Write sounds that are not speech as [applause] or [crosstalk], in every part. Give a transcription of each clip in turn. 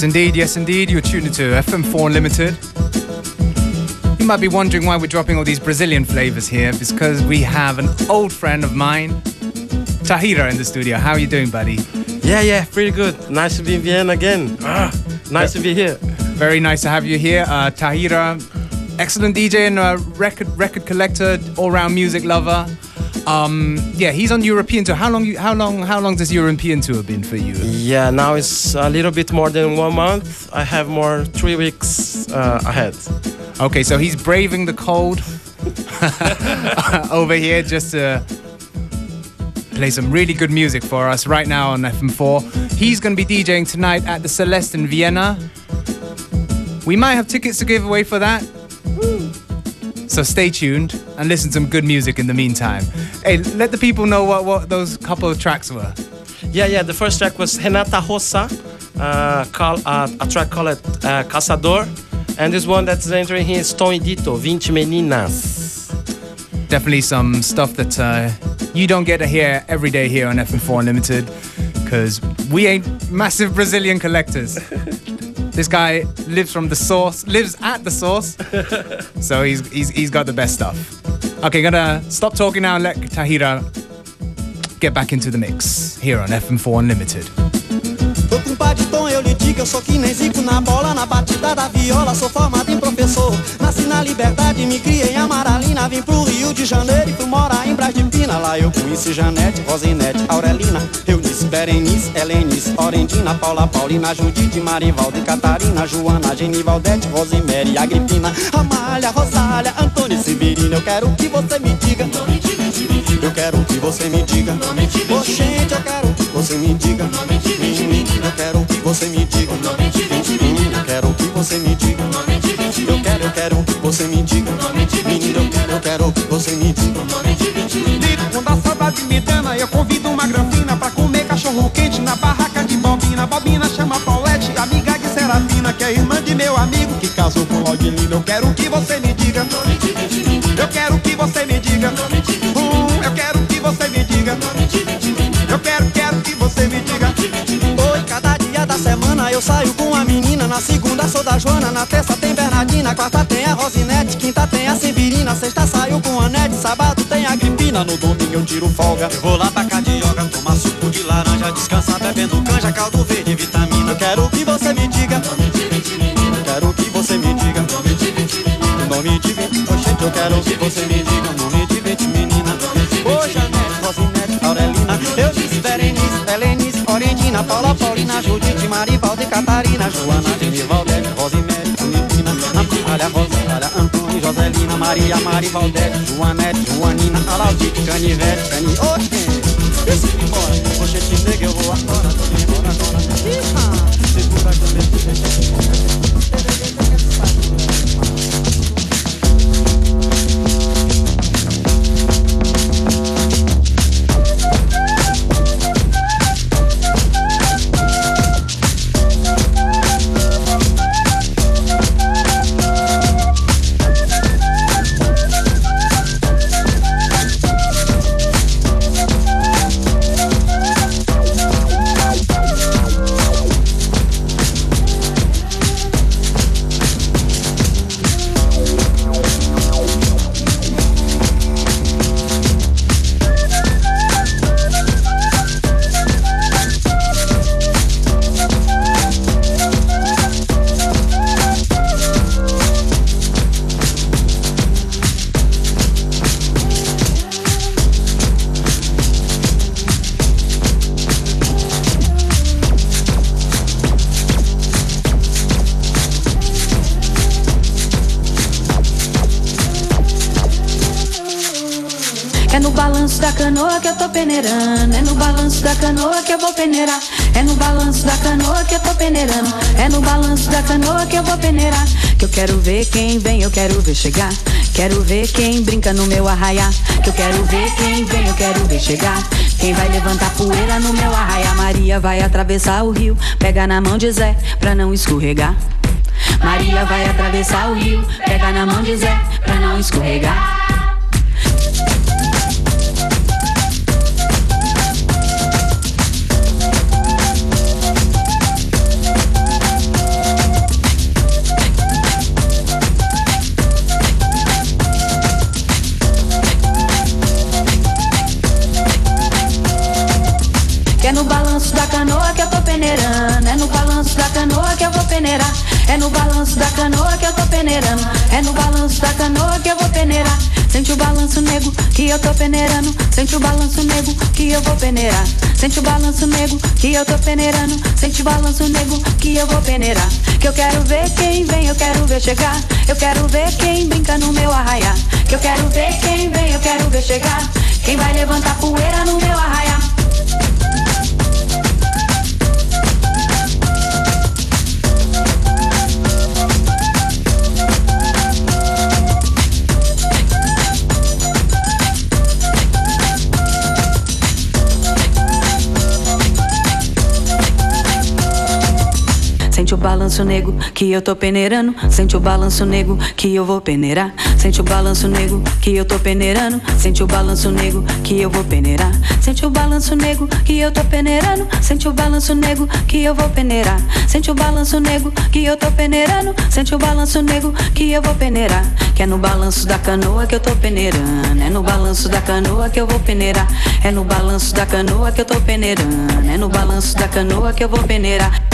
Yes, indeed. Yes, indeed. You're tuned into FM4 Unlimited. You might be wondering why we're dropping all these Brazilian flavors here. It's because we have an old friend of mine, Tahira, in the studio. How are you doing, buddy? Yeah, yeah, pretty good. Nice to be in Vienna again. Ah, nice to be here. Very nice to have you here, uh, Tahira. Excellent DJ and uh, record record collector, all-round music lover. Um, yeah, he's on European tour. How long? You, how long? How long does European tour been for you? Yeah, now it's a little bit more than one month. I have more three weeks uh, ahead. Okay, so he's braving the cold [laughs] over here just to play some really good music for us right now on FM4. He's going to be DJing tonight at the Celeste in Vienna. We might have tickets to give away for that. So stay tuned and listen to some good music in the meantime. Hey, let the people know what, what those couple of tracks were. Yeah, yeah. The first track was Renata Rosa, uh, call, uh, a track called uh, Caçador. And this one that's entering here is Tony Dito, 20 Meninas. definitely some stuff that uh, you don't get to hear every day here on FM4 Unlimited because we ain't massive Brazilian collectors. [laughs] this guy lives from the source, lives at the source, [laughs] so he's, he's, he's got the best stuff. Okay, gonna stop talking now and let Tahira get back into the mix here on FM4 Unlimited. Tom, eu lhe digo, eu sou que nem zico na bola, na batida da viola, sou formado em professor. Nasci na liberdade, me criei em Amaralina, vim pro Rio de Janeiro e fui morar em Brás de Pina. Lá eu conheci Janete, Rosinete, Aurelina, Eunice, Berenice, Helenice, Orendina, Paula, Paulina, Judite, Marivaldo e Catarina, Joana, Genivaldete, Rosemary, Agripina, Amália, Rosália, Antônio, Severina. Eu quero que você me diga. Eu quero que você me diga. Ô gente, eu quero que você me diga. Menina, eu quero que você me diga. Menina, eu quero que você me diga. Eu quero, eu quero que você me diga. Menina, eu quero, eu quero que você me diga. Quando a saudade me dana, eu convido uma granfina pra comer cachorro quente na barraca de Bobina. Bobina chama Paulette, amiga de Serafina, que é irmã de meu amigo que casou com Laudilina. Eu quero que você me diga. Eu quero que você me diga. Hum, Na segunda sou da Joana, na terça tem Bernardina, quarta tem a Rosinete, quinta tem a Severina, sexta saio com a Nete, sábado tem a Agripina, no domingo eu tiro folga. Eu vou lá pra Cadioga, tomar suco de laranja, descansar bebendo canja, caldo verde, vitamina. Quero que você me diga. Quero que você me diga. Nome de vinte, oxente, eu quero que você me diga. Maria, Marivaldete, Joanete, Joanina, Alaudite, Canivete, Cani, oxe, esse me embora, nega, eu vou agora, tô me embora agora, eu canoa que eu tô peneirando. É no balanço da canoa que eu vou peneirar. É no balanço da canoa que eu tô peneirando. É no balanço da canoa que eu vou peneirar. Que eu quero ver quem vem, eu quero ver chegar. Quero ver quem brinca no meu arraiá. Que eu quero ver quem vem, eu quero ver chegar. Quem vai levantar poeira no meu arraiá? Maria vai atravessar o rio. Pega na mão de Zé pra não escorregar. Maria vai atravessar o rio. Pega na mão de Zé pra não escorregar. Da canoa que eu vou peneirar. É no balanço da canoa que eu tô peneirando. É no balanço da canoa que eu vou peneirar. Sente o balanço nego que eu tô peneirando. Sente o balanço nego que eu vou peneirar. Sente o balanço nego que eu tô peneirando. Sente o balanço nego que eu vou peneirar. Que eu quero ver quem vem, eu quero ver chegar. Eu quero ver quem brinca no meu arraiá. Que eu quero ver quem vem, eu quero ver chegar. Quem vai levantar poeira no meu arraiá. Balanço nego que eu tô peneirando. Sente o balanço nego que eu vou peneirar. Sente o balanço nego que eu tô peneirando. Sente o balanço nego que eu vou peneirar. Sente o balanço nego que eu tô peneirando. Sente o balanço nego que eu vou peneirar. Sente o balanço nego que eu tô peneirando. Sente o balanço nego que eu vou peneirar. Que é no balanço da canoa que eu tô peneirando. É no balanço da canoa que eu vou peneirar. É no balanço da canoa que eu tô peneirando. É no balanço da canoa que eu vou peneirar.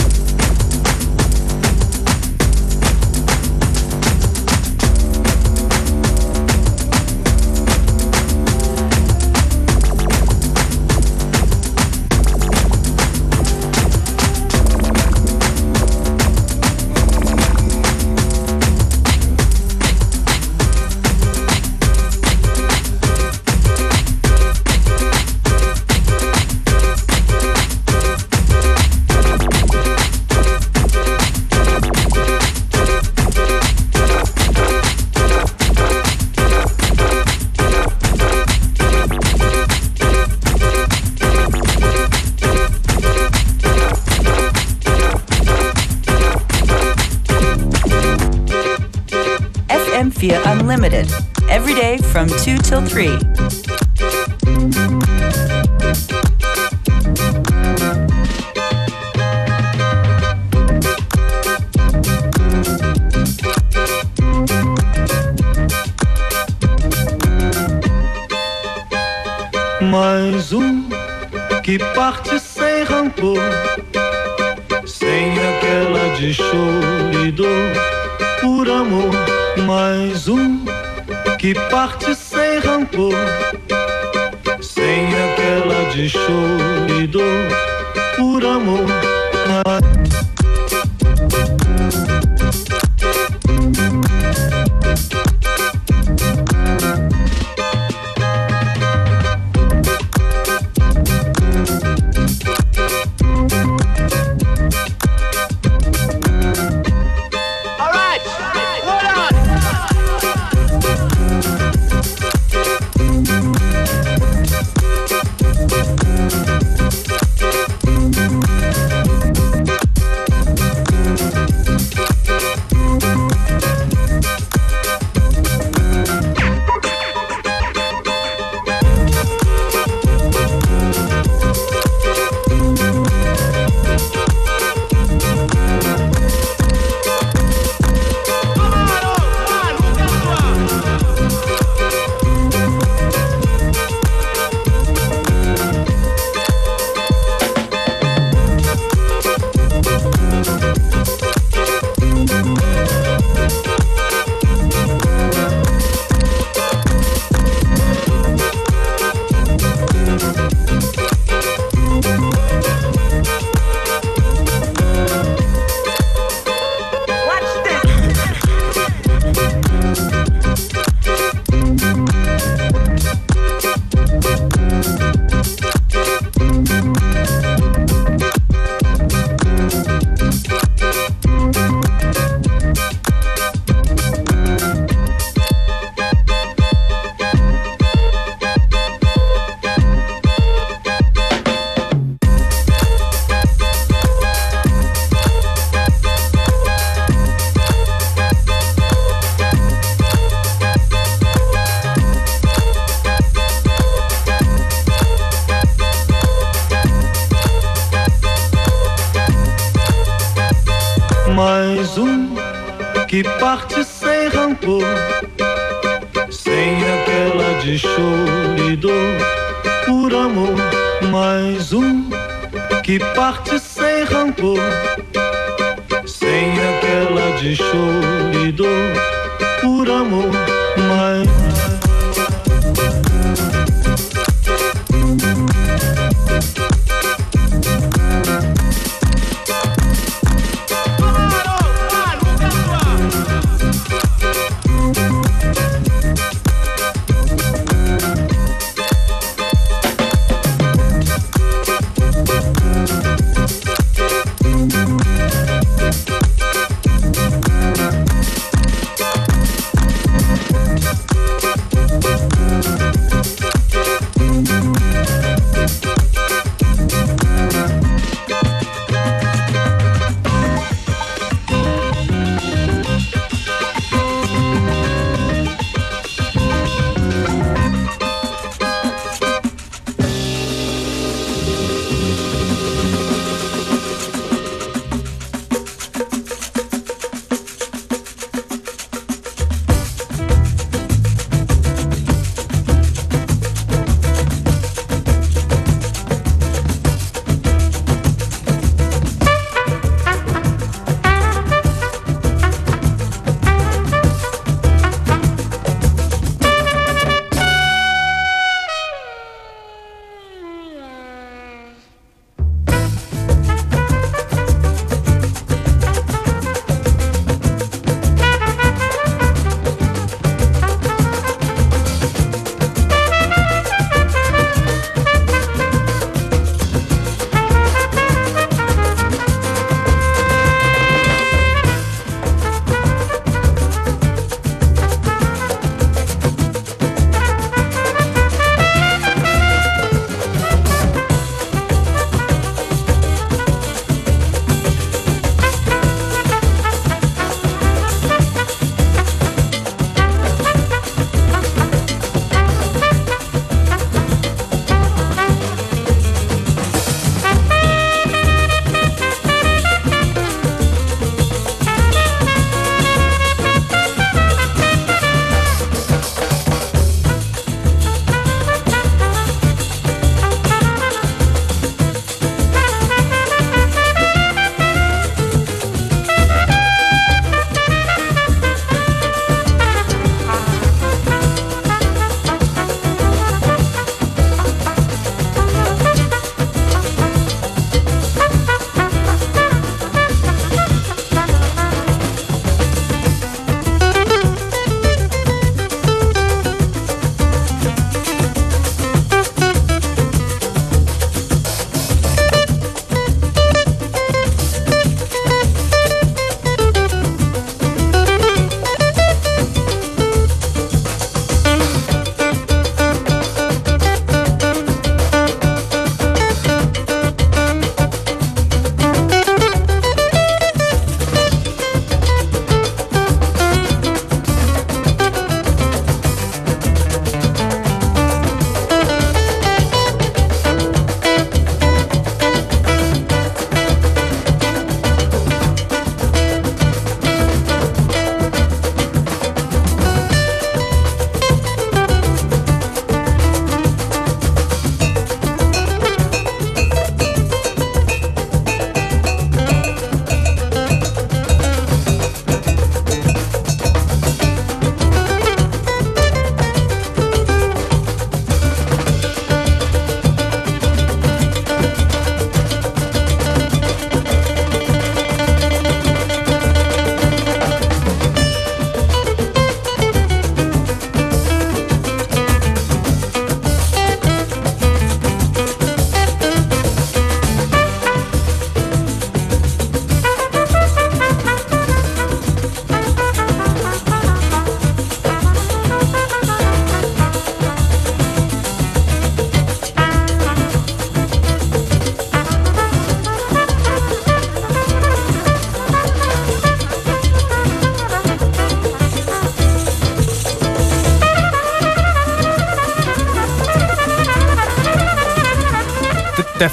Que parte sem rancor, sem aquela de choro e dor por amor.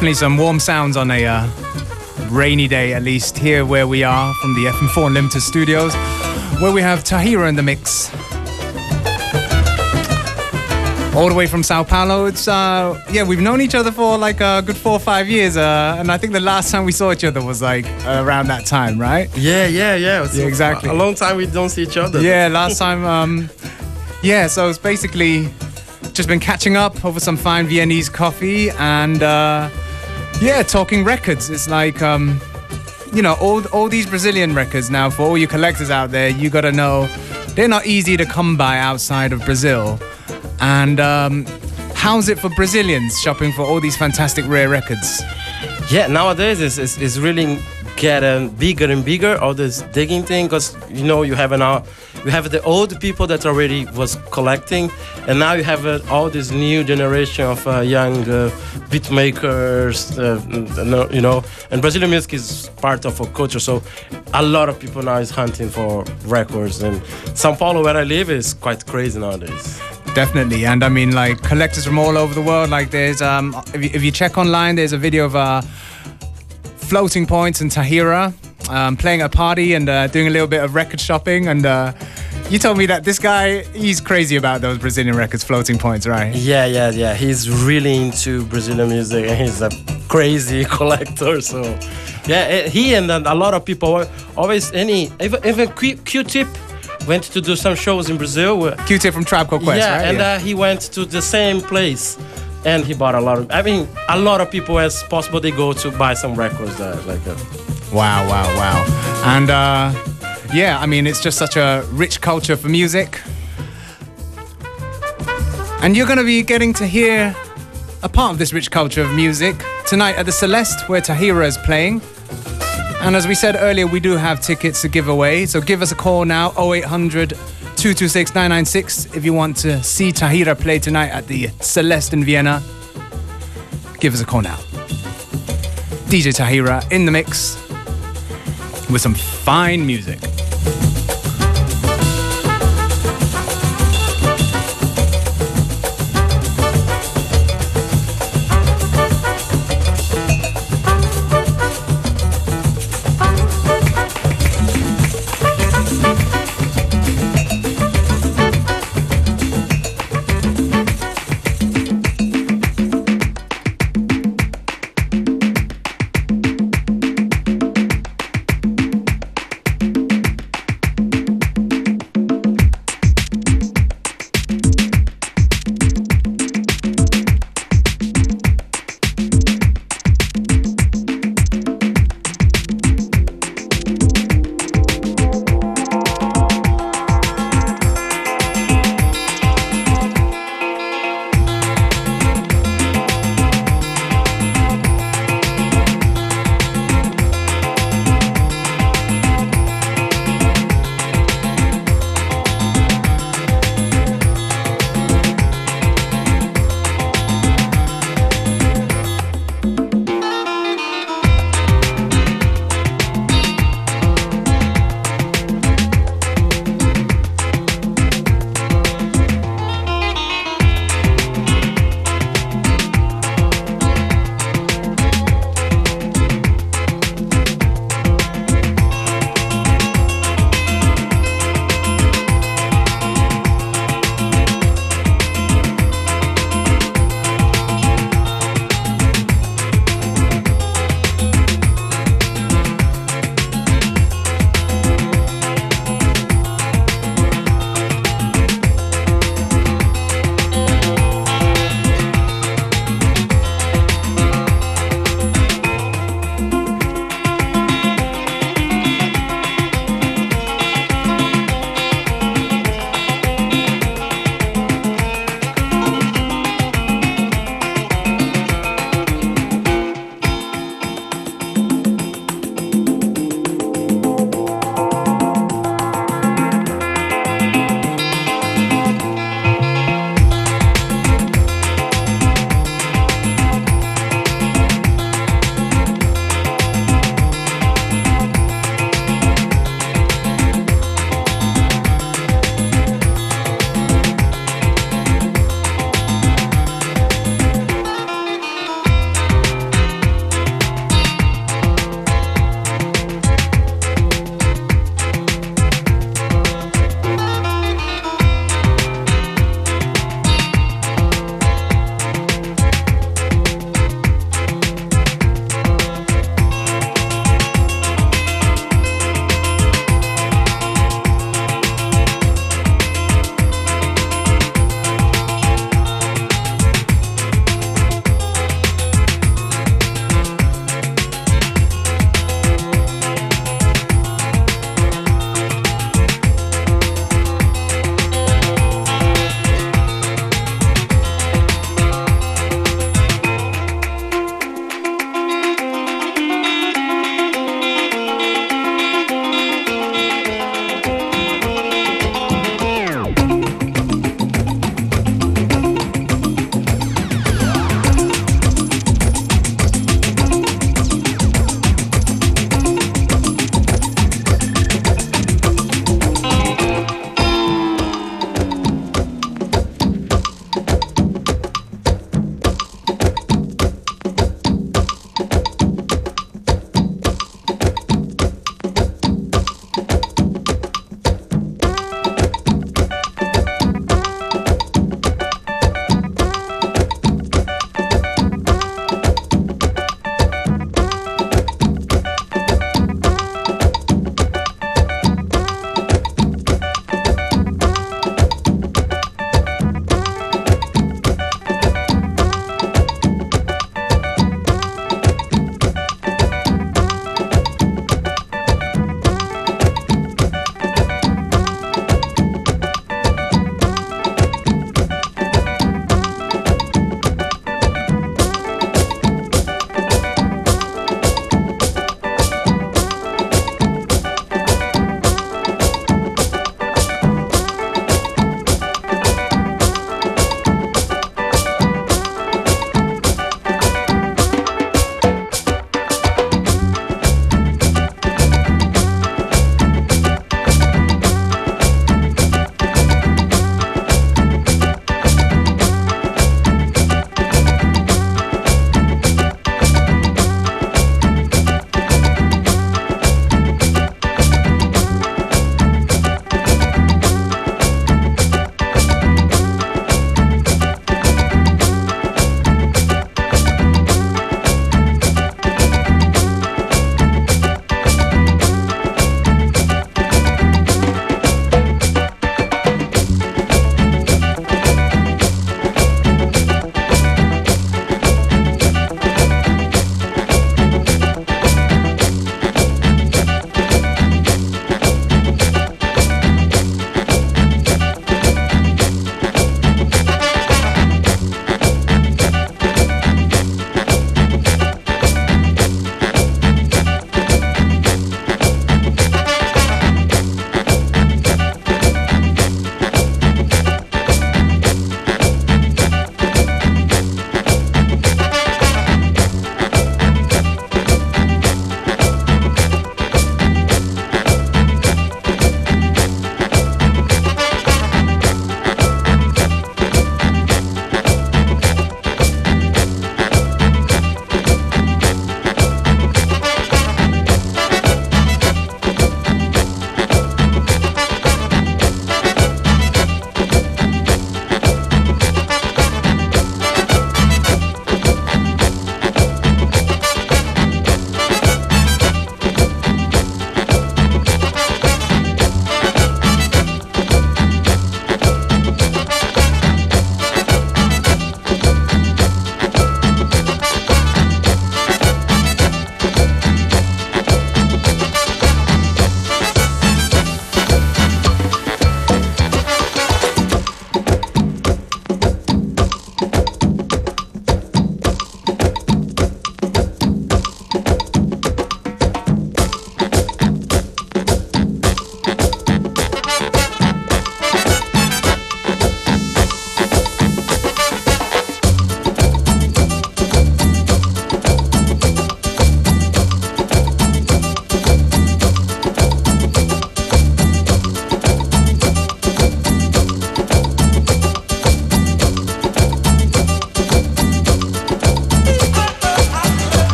Definitely some warm sounds on a uh, rainy day, at least here where we are from the FM4 Unlimited studios, where we have Tahira in the mix. All the way from Sao Paulo. It's uh, yeah, we've known each other for like a good four or five years, uh, and I think the last time we saw each other was like around that time, right? Yeah, yeah, yeah. Yeah, exactly. A long time we don't see each other. Yeah, last time. Um, yeah, so it's basically just been catching up over some fine Viennese coffee and uh, yeah, talking records. It's like um, you know all all these Brazilian records now. For all you collectors out there, you got to know they're not easy to come by outside of Brazil. And um, how's it for Brazilians shopping for all these fantastic rare records? Yeah, nowadays it's, it's, it's really getting bigger and bigger. All this digging thing, because you know you have an uh, you have the old people that already was collecting, and now you have uh, all this new generation of uh, young uh, beat makers. Uh, you know, and Brazilian music is part of our culture, so a lot of people now is hunting for records. And São Paulo, where I live, is quite crazy nowadays. Definitely, and I mean, like collectors from all over the world. Like, there's um, if you, if you check online, there's a video of uh, floating points and Tahira um, playing at a party and uh, doing a little bit of record shopping. And uh, you told me that this guy, he's crazy about those Brazilian records, floating points, right? Yeah, yeah, yeah. He's really into Brazilian music and he's a crazy [laughs] collector. So, yeah, eh, he and a lot of people al- always any even even Q- Q-Tip went to do some shows in Brazil. Q-Tip from Tribe Called Quest, yeah, right? and Uh, he went to the same place. And he bought a lot of. I mean, a lot of people, as possible, they go to buy some records. There, like, uh, Wow, wow, wow. And uh, yeah, I mean, it's just such a rich culture for music. And you're going to be getting to hear a part of this rich culture of music tonight at the Celeste, where Tahira is playing. And as we said earlier, we do have tickets to give away. So give us a call now 0800 226 996 if you want to see Tahira play tonight at the Celeste in Vienna. Give us a call now. DJ Tahira in the mix with some fine music.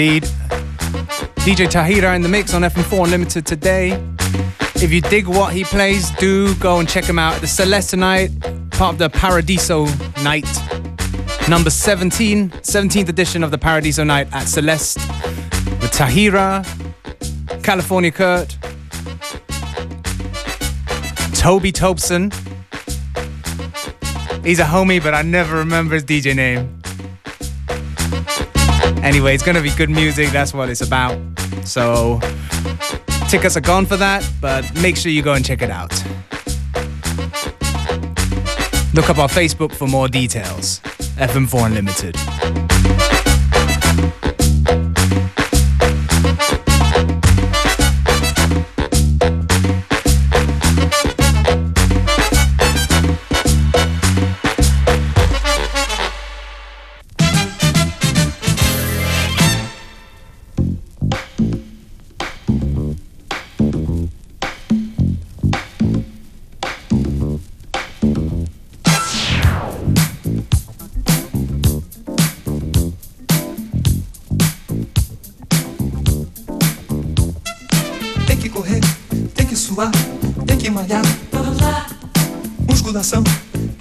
indeed. DJ Tahira in the mix on FM4 Unlimited today. If you dig what he plays, do go and check him out at the Celeste Night, part of the Paradiso night. Number 17, 17th edition of the Paradiso night at Celeste with Tahira, California Kurt, Toby Tobson. He's a homie, but I never remember his DJ name. Anyway, it's going to be good music. That's what it's about. So tickets are gone for that, but make sure you go and check it out. Look up our Facebook for more details. FM4 Unlimited.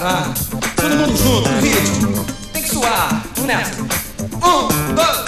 Todo mundo junto, ritmo. Tem que suar, vamos nessa. Um, dois,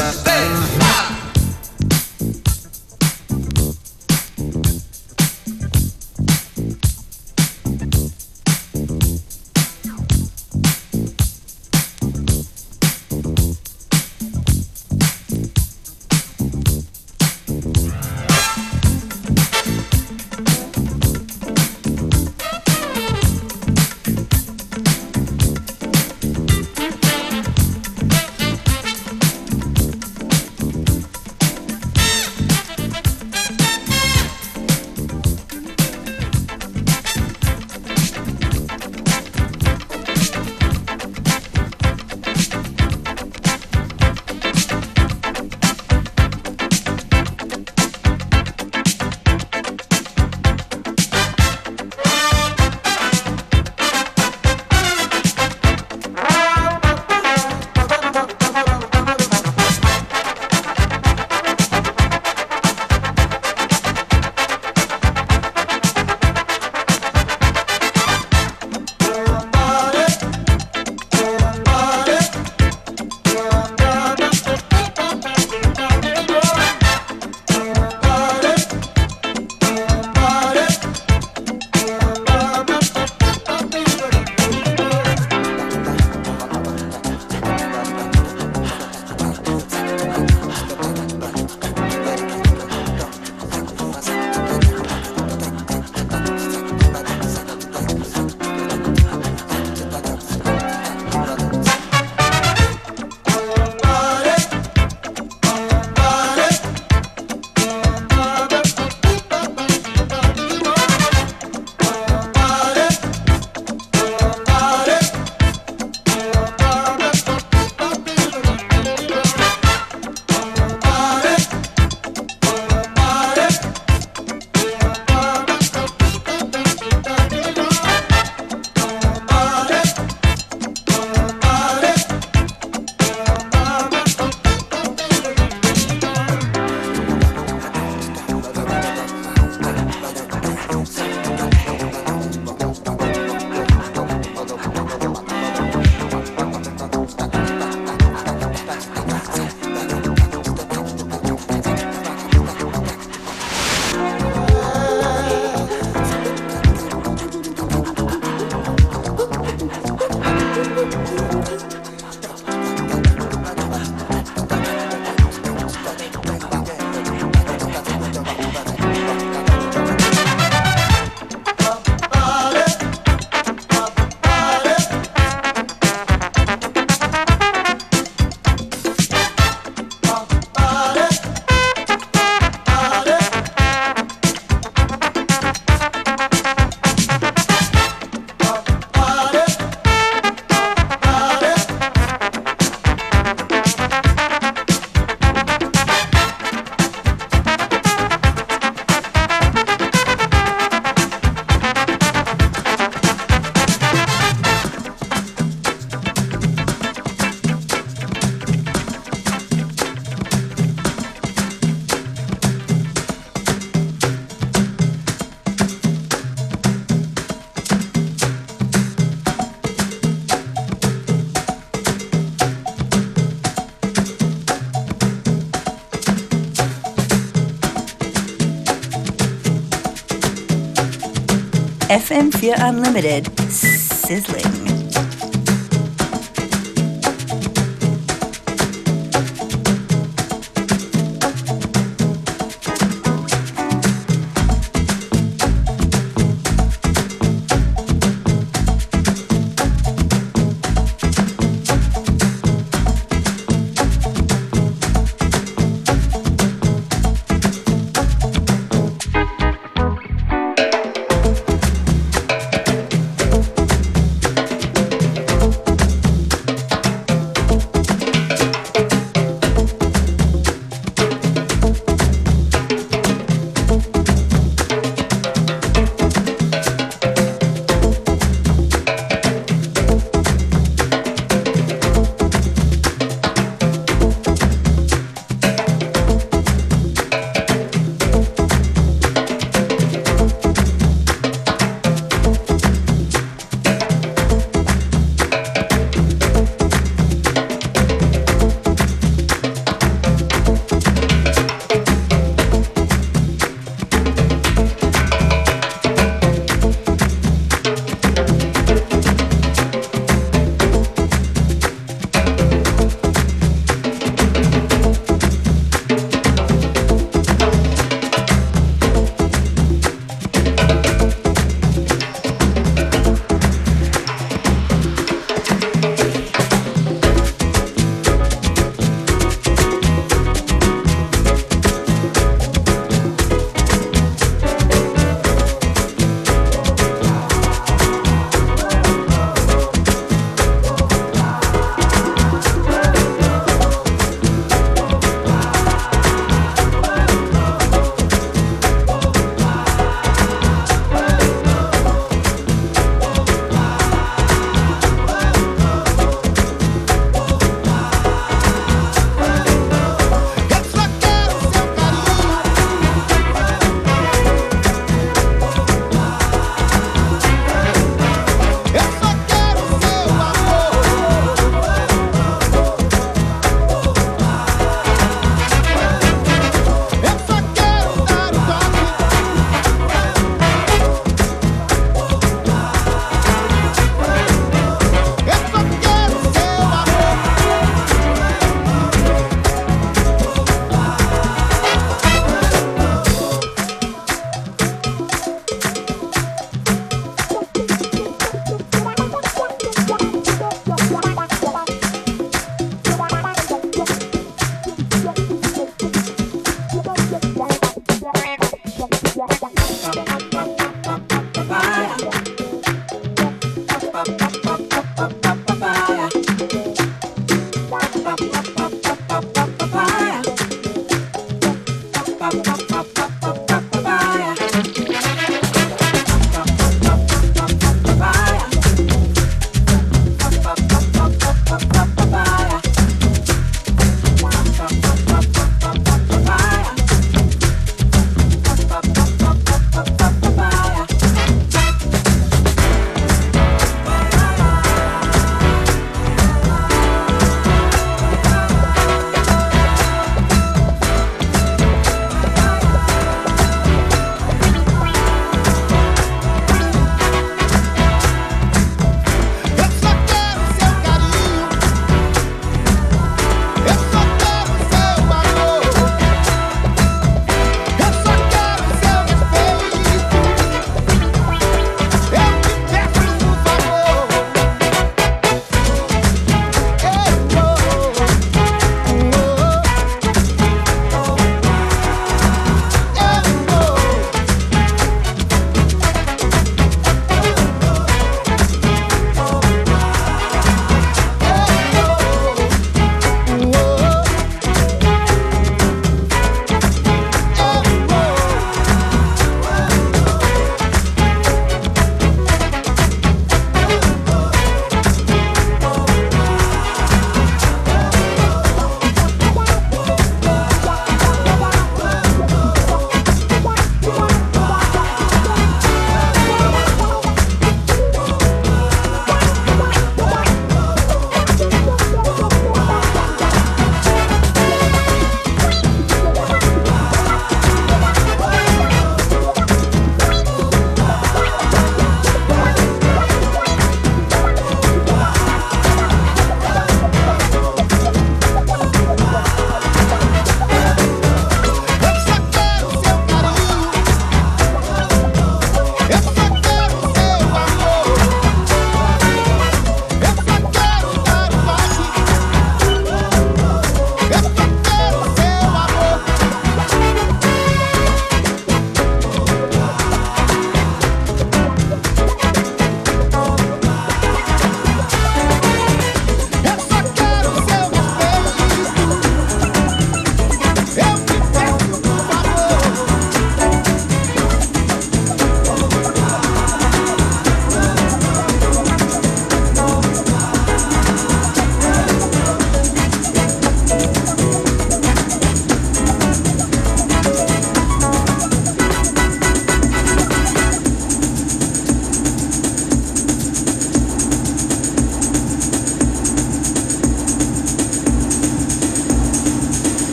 FM4 Sizzling.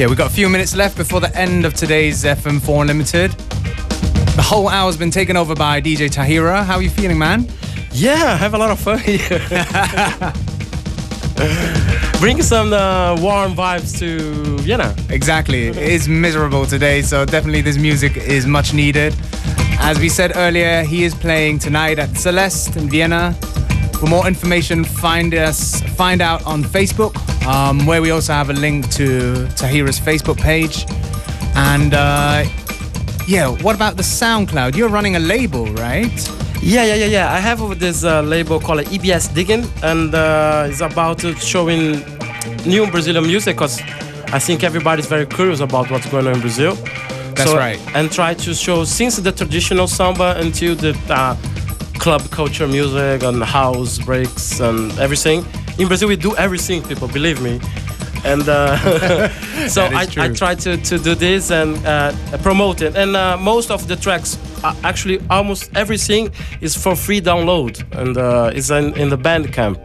Yeah, we've got a few minutes left before the end of today's FM4 Unlimited. The whole hour's been taken over by DJ Tahira. How are you feeling, man? Yeah, I have a lot of fun here. [laughs] Bring some uh, warm vibes to Vienna. Exactly. It is miserable today, so definitely this music is much needed. As we said earlier, he is playing tonight at Celeste in Vienna. For more information, find us find out on Facebook, um, where we also have a link to Tahira's Facebook page. And uh, yeah, what about the SoundCloud? You're running a label, right? Yeah, yeah, yeah, yeah. I have this uh, label called EBS Digging, and uh, it's about uh, showing new Brazilian music because I think everybody's very curious about what's going on in Brazil. That's right. And try to show since the traditional samba until the uh, club culture music and house breaks and everything. In Brazil, we do everything, people, believe me. And uh, [laughs] so I, I try to, to do this and uh, promote it. And uh, most of the tracks, uh, actually, almost everything is for free download. And uh, it's in, in the Bandcamp.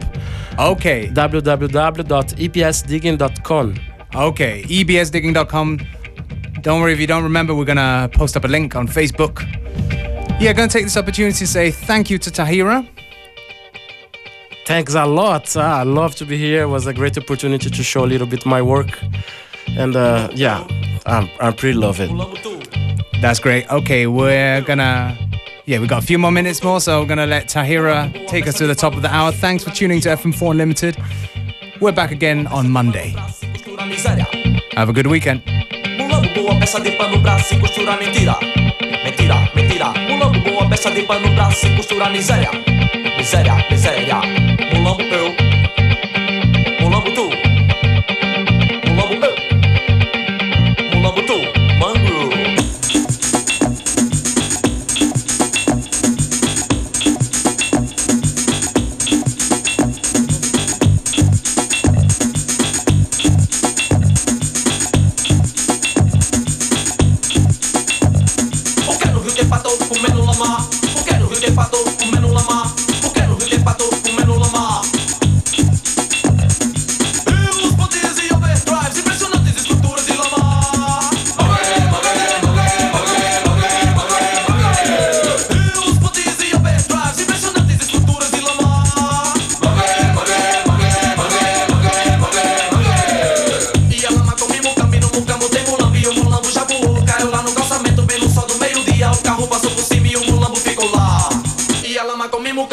Okay. www.epsdigging.com. Okay, ebsdigging.com. Don't worry if you don't remember, we're gonna post up a link on Facebook. Yeah, gonna take this opportunity to say thank you to Tahira. Thanks a lot. Ah, I love to be here. It was a great opportunity to show a little bit my work. And uh, yeah, I'm, I pretty love it. That's great. Okay, we're gonna. Yeah, we've got a few more minutes more, so we're gonna let Tahira take us to the top of the hour. Thanks for tuning to FM4 Unlimited. We're back again on Monday. Have a good weekend. Mulambo miséria Miséria, Mulambo eu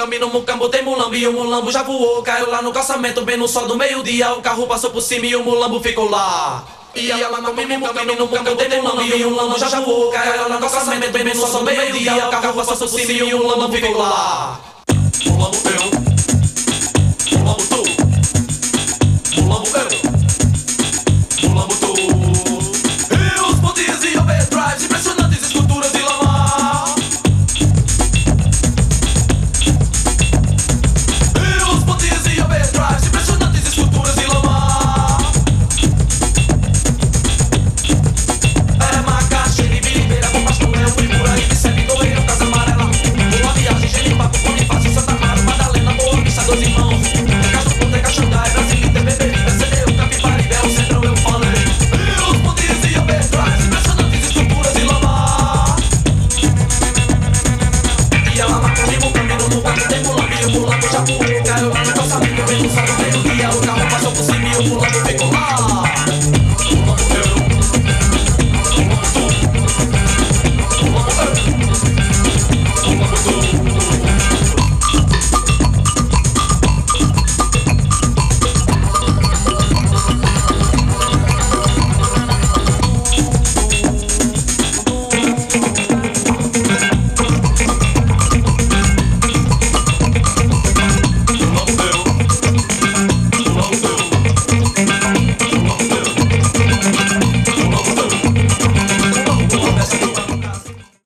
mucambi no mucambo tem mulambo E o mulambo já voou. Caiu lá no calçamento bem no sol do meio-dia. O carro passou por cima e o mulambo ficou lá. E a lama come mucambi no mucambo tem mulambo E o mulambo já voou. Caiu lá no calçamento bem no sol do meio-dia. O carro passou por cima e o mulambo ficou lá. Mulambo eu Mulambo tu. Mulambo eu